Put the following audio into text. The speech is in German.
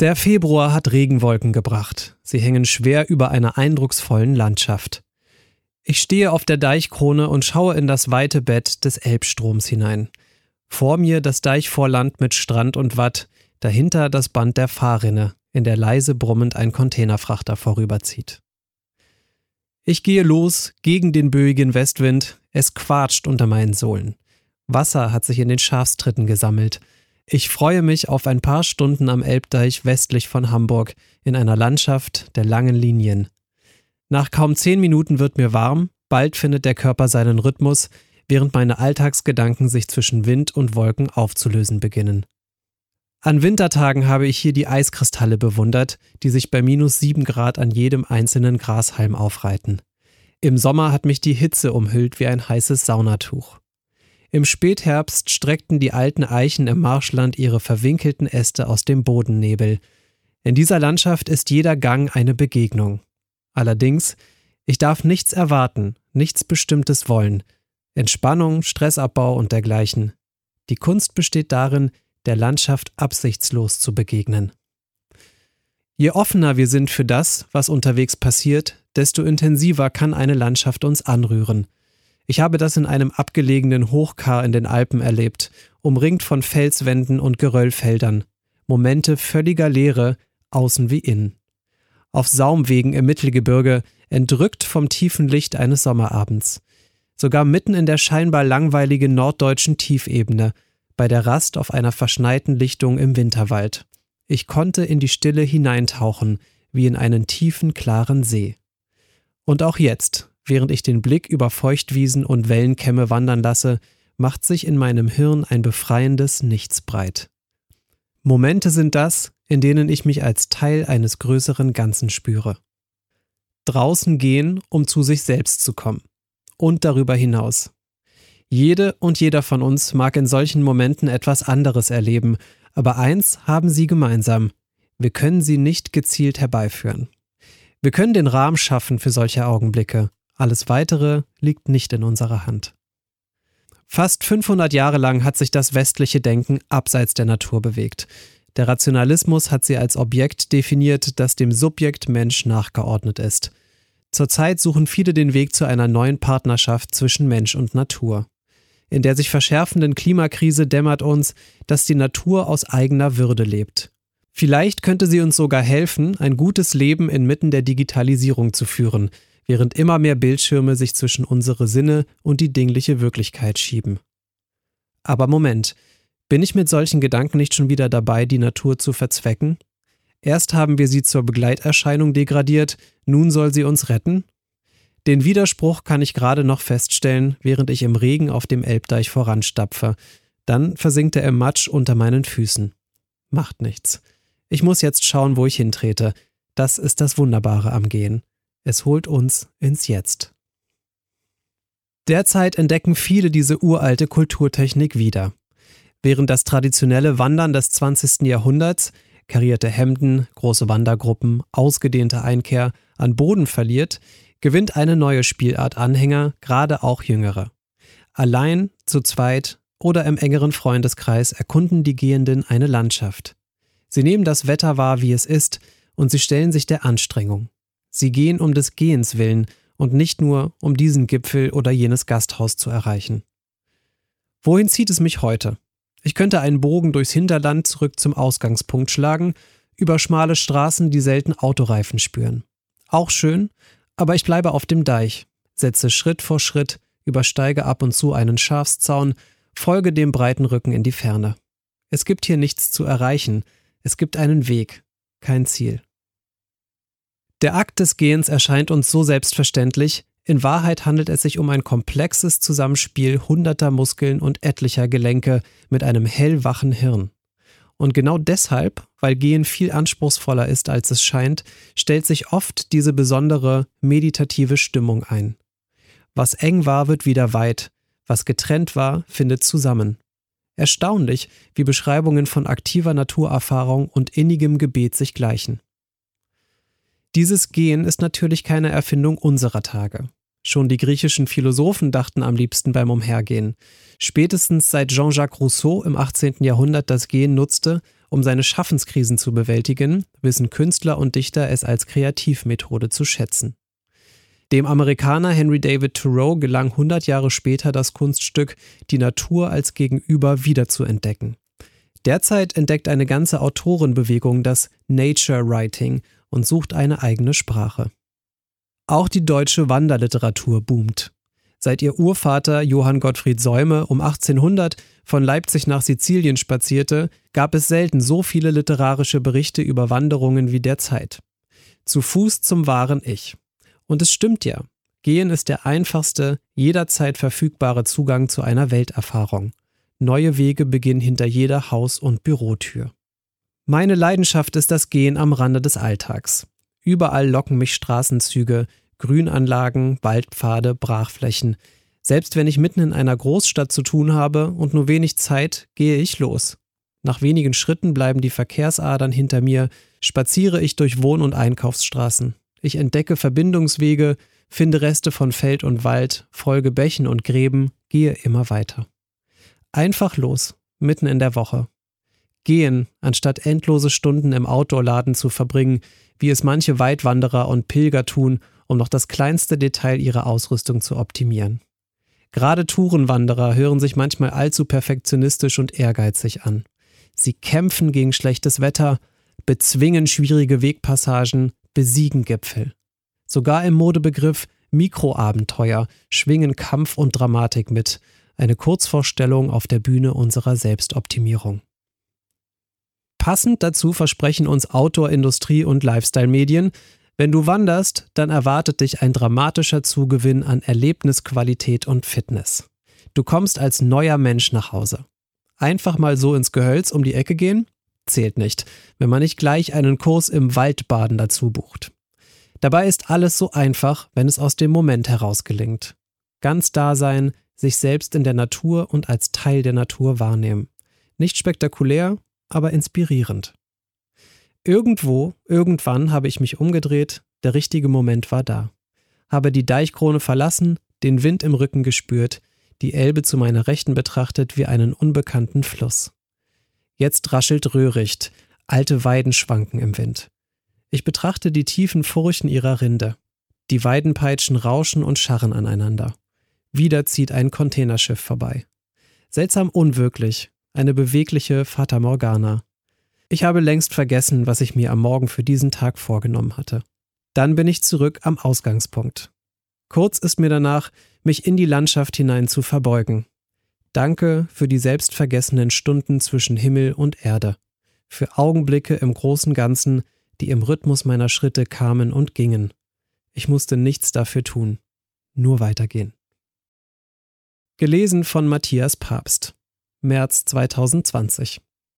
Der Februar hat Regenwolken gebracht. Sie hängen schwer über einer eindrucksvollen Landschaft. Ich stehe auf der Deichkrone und schaue in das weite Bett des Elbstroms hinein. Vor mir das Deichvorland mit Strand und Watt, dahinter das Band der Fahrrinne, in der leise brummend ein Containerfrachter vorüberzieht. Ich gehe los gegen den böigen Westwind, es quatscht unter meinen Sohlen. Wasser hat sich in den Schafstritten gesammelt, ich freue mich auf ein paar Stunden am Elbdeich westlich von Hamburg in einer Landschaft der langen Linien. Nach kaum zehn Minuten wird mir warm, bald findet der Körper seinen Rhythmus, während meine Alltagsgedanken sich zwischen Wind und Wolken aufzulösen beginnen. An Wintertagen habe ich hier die Eiskristalle bewundert, die sich bei minus sieben Grad an jedem einzelnen Grashalm aufreiten. Im Sommer hat mich die Hitze umhüllt wie ein heißes Saunatuch. Im Spätherbst streckten die alten Eichen im Marschland ihre verwinkelten Äste aus dem Bodennebel. In dieser Landschaft ist jeder Gang eine Begegnung. Allerdings, ich darf nichts erwarten, nichts Bestimmtes wollen. Entspannung, Stressabbau und dergleichen. Die Kunst besteht darin, der Landschaft absichtslos zu begegnen. Je offener wir sind für das, was unterwegs passiert, desto intensiver kann eine Landschaft uns anrühren – ich habe das in einem abgelegenen Hochkar in den Alpen erlebt, umringt von Felswänden und Geröllfeldern. Momente völliger Leere, außen wie innen. Auf Saumwegen im Mittelgebirge, entrückt vom tiefen Licht eines Sommerabends. Sogar mitten in der scheinbar langweiligen norddeutschen Tiefebene, bei der Rast auf einer verschneiten Lichtung im Winterwald. Ich konnte in die Stille hineintauchen, wie in einen tiefen, klaren See. Und auch jetzt, Während ich den Blick über Feuchtwiesen und Wellenkämme wandern lasse, macht sich in meinem Hirn ein befreiendes Nichts breit. Momente sind das, in denen ich mich als Teil eines größeren Ganzen spüre. Draußen gehen, um zu sich selbst zu kommen. Und darüber hinaus. Jede und jeder von uns mag in solchen Momenten etwas anderes erleben, aber eins haben sie gemeinsam. Wir können sie nicht gezielt herbeiführen. Wir können den Rahmen schaffen für solche Augenblicke, alles Weitere liegt nicht in unserer Hand. Fast 500 Jahre lang hat sich das westliche Denken abseits der Natur bewegt. Der Rationalismus hat sie als Objekt definiert, das dem Subjekt Mensch nachgeordnet ist. Zurzeit suchen viele den Weg zu einer neuen Partnerschaft zwischen Mensch und Natur. In der sich verschärfenden Klimakrise dämmert uns, dass die Natur aus eigener Würde lebt. Vielleicht könnte sie uns sogar helfen, ein gutes Leben inmitten der Digitalisierung zu führen, während immer mehr Bildschirme sich zwischen unsere Sinne und die dingliche Wirklichkeit schieben. Aber Moment, bin ich mit solchen Gedanken nicht schon wieder dabei, die Natur zu verzwecken? Erst haben wir sie zur Begleiterscheinung degradiert, nun soll sie uns retten? Den Widerspruch kann ich gerade noch feststellen, während ich im Regen auf dem Elbdeich voranstapfe. Dann versinkt er im Matsch unter meinen Füßen. Macht nichts. Ich muss jetzt schauen, wo ich hintrete. Das ist das Wunderbare am Gehen. Es holt uns ins Jetzt. Derzeit entdecken viele diese uralte Kulturtechnik wieder. Während das traditionelle Wandern des 20. Jahrhunderts, karierte Hemden, große Wandergruppen, ausgedehnte Einkehr an Boden verliert, gewinnt eine neue Spielart Anhänger, gerade auch jüngere. Allein, zu zweit oder im engeren Freundeskreis erkunden die Gehenden eine Landschaft. Sie nehmen das Wetter wahr, wie es ist, und sie stellen sich der Anstrengung. Sie gehen um des Gehens willen und nicht nur, um diesen Gipfel oder jenes Gasthaus zu erreichen. Wohin zieht es mich heute? Ich könnte einen Bogen durchs Hinterland zurück zum Ausgangspunkt schlagen, über schmale Straßen, die selten Autoreifen spüren. Auch schön, aber ich bleibe auf dem Deich, setze Schritt vor Schritt, übersteige ab und zu einen Schafszaun, folge dem breiten Rücken in die Ferne. Es gibt hier nichts zu erreichen, es gibt einen Weg, kein Ziel. Der Akt des Gehens erscheint uns so selbstverständlich, in Wahrheit handelt es sich um ein komplexes Zusammenspiel hunderter Muskeln und etlicher Gelenke mit einem hellwachen Hirn. Und genau deshalb, weil Gehen viel anspruchsvoller ist, als es scheint, stellt sich oft diese besondere meditative Stimmung ein. Was eng war, wird wieder weit, was getrennt war, findet zusammen. Erstaunlich, wie Beschreibungen von aktiver Naturerfahrung und innigem Gebet sich gleichen. Dieses Gehen ist natürlich keine Erfindung unserer Tage. Schon die griechischen Philosophen dachten am liebsten beim Umhergehen. Spätestens seit Jean-Jacques Rousseau im 18. Jahrhundert das Gehen nutzte, Um seine Schaffenskrisen zu bewältigen, wissen Künstler und Dichter es als Kreativmethode zu schätzen. Dem Amerikaner Henry David Thoreau gelang 100 Jahre später das Kunststück, die Natur als Gegenüber wiederzuentdecken. Derzeit entdeckt eine ganze Autorenbewegung das Nature Writing und sucht eine eigene Sprache. Auch die deutsche Wanderliteratur boomt. Seit ihr Urvater Johann Gottfried Säume um 1800 von Leipzig nach Sizilien spazierte, gab es selten so viele literarische Berichte über Wanderungen wie derzeit. Zu Fuß zum wahren Ich. Und es stimmt ja. Gehen ist der einfachste, jederzeit verfügbare Zugang zu einer Welterfahrung. Neue Wege beginnen hinter jeder Haus- und Bürotür. Meine Leidenschaft ist das Gehen am Rande des Alltags. Überall locken mich Straßenzüge, Grünanlagen, Waldpfade, Brachflächen. Selbst wenn ich mitten in einer Großstadt zu tun habe und nur wenig Zeit, gehe ich los. Nach wenigen Schritten bleiben die Verkehrsadern hinter mir, spaziere ich durch Wohn- und Einkaufsstraßen. Ich entdecke Verbindungswege, finde Reste von Feld und Wald, folge Bächen und Gräben, gehe immer weiter. Einfach los, mitten in der Woche. Gehen, anstatt endlose Stunden im Outdoor-Laden zu verbringen, wie es manche Weitwanderer und Pilger tun, um noch das kleinste Detail ihrer Ausrüstung zu optimieren. Gerade Tourenwanderer hören sich manchmal allzu perfektionistisch und ehrgeizig an. Sie kämpfen gegen schlechtes Wetter, bezwingen schwierige Wegpassagen, besiegen Gipfel. Sogar im Modebegriff Mikroabenteuer schwingen Kampf und Dramatik mit, eine Kurzvorstellung auf der Bühne unserer Selbstoptimierung. Passend dazu versprechen uns Outdoor-Industrie und Lifestyle-Medien, wenn du wanderst, dann erwartet dich ein dramatischer Zugewinn an Erlebnisqualität und Fitness. Du kommst als neuer Mensch nach Hause. Einfach mal so ins Gehölz um die Ecke gehen? Zählt nicht, wenn man nicht gleich einen Kurs im Waldbaden dazu bucht. Dabei ist alles so einfach, wenn es aus dem Moment heraus gelingt. Ganz da sein, sich selbst in der Natur und als Teil der Natur wahrnehmen. Nicht spektakulär, aber inspirierend. Irgendwo, irgendwann habe ich mich umgedreht, der richtige Moment war da. Habe die Deichkrone verlassen, den Wind im Rücken gespürt, die Elbe zu meiner Rechten betrachtet wie einen unbekannten Fluss. Jetzt raschelt Röhricht, alte Weiden schwanken im Wind. Ich betrachte die tiefen Furchen ihrer Rinde. Die Weidenpeitschen rauschen und scharren aneinander. Wieder zieht ein Containerschiff vorbei. Seltsam unwirklich, eine bewegliche Fata Morgana. Ich habe längst vergessen, was ich mir am Morgen für diesen Tag vorgenommen hatte. Dann bin ich zurück am Ausgangspunkt. Kurz ist mir danach, mich in die Landschaft hinein zu verbeugen. Danke für die selbstvergessenen Stunden zwischen Himmel und Erde, für Augenblicke im großen Ganzen, die im Rhythmus meiner Schritte kamen und gingen. Ich musste nichts dafür tun, nur weitergehen. Gelesen von Matthias Papst. März 2020